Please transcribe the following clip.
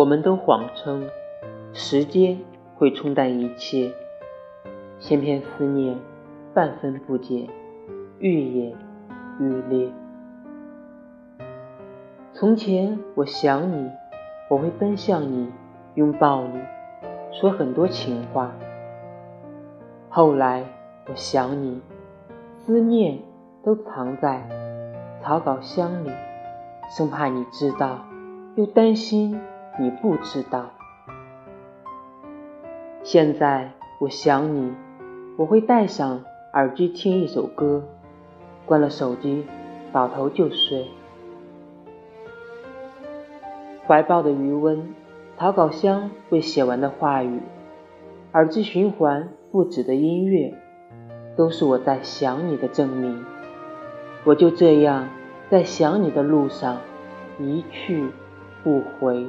我们都谎称时间会冲淡一切，千篇思念，半分不解，愈演愈烈。从前我想你，我会奔向你，拥抱你，说很多情话。后来我想你，思念都藏在草稿箱里，生怕你知道，又担心你不知道。现在我想你，我会戴上耳机听一首歌，关了手机，倒头就睡。怀抱的余温，草稿箱未写完的话语，耳机循环不止的音乐，都是我在想你的证明。我就这样在想你的路上一去不回。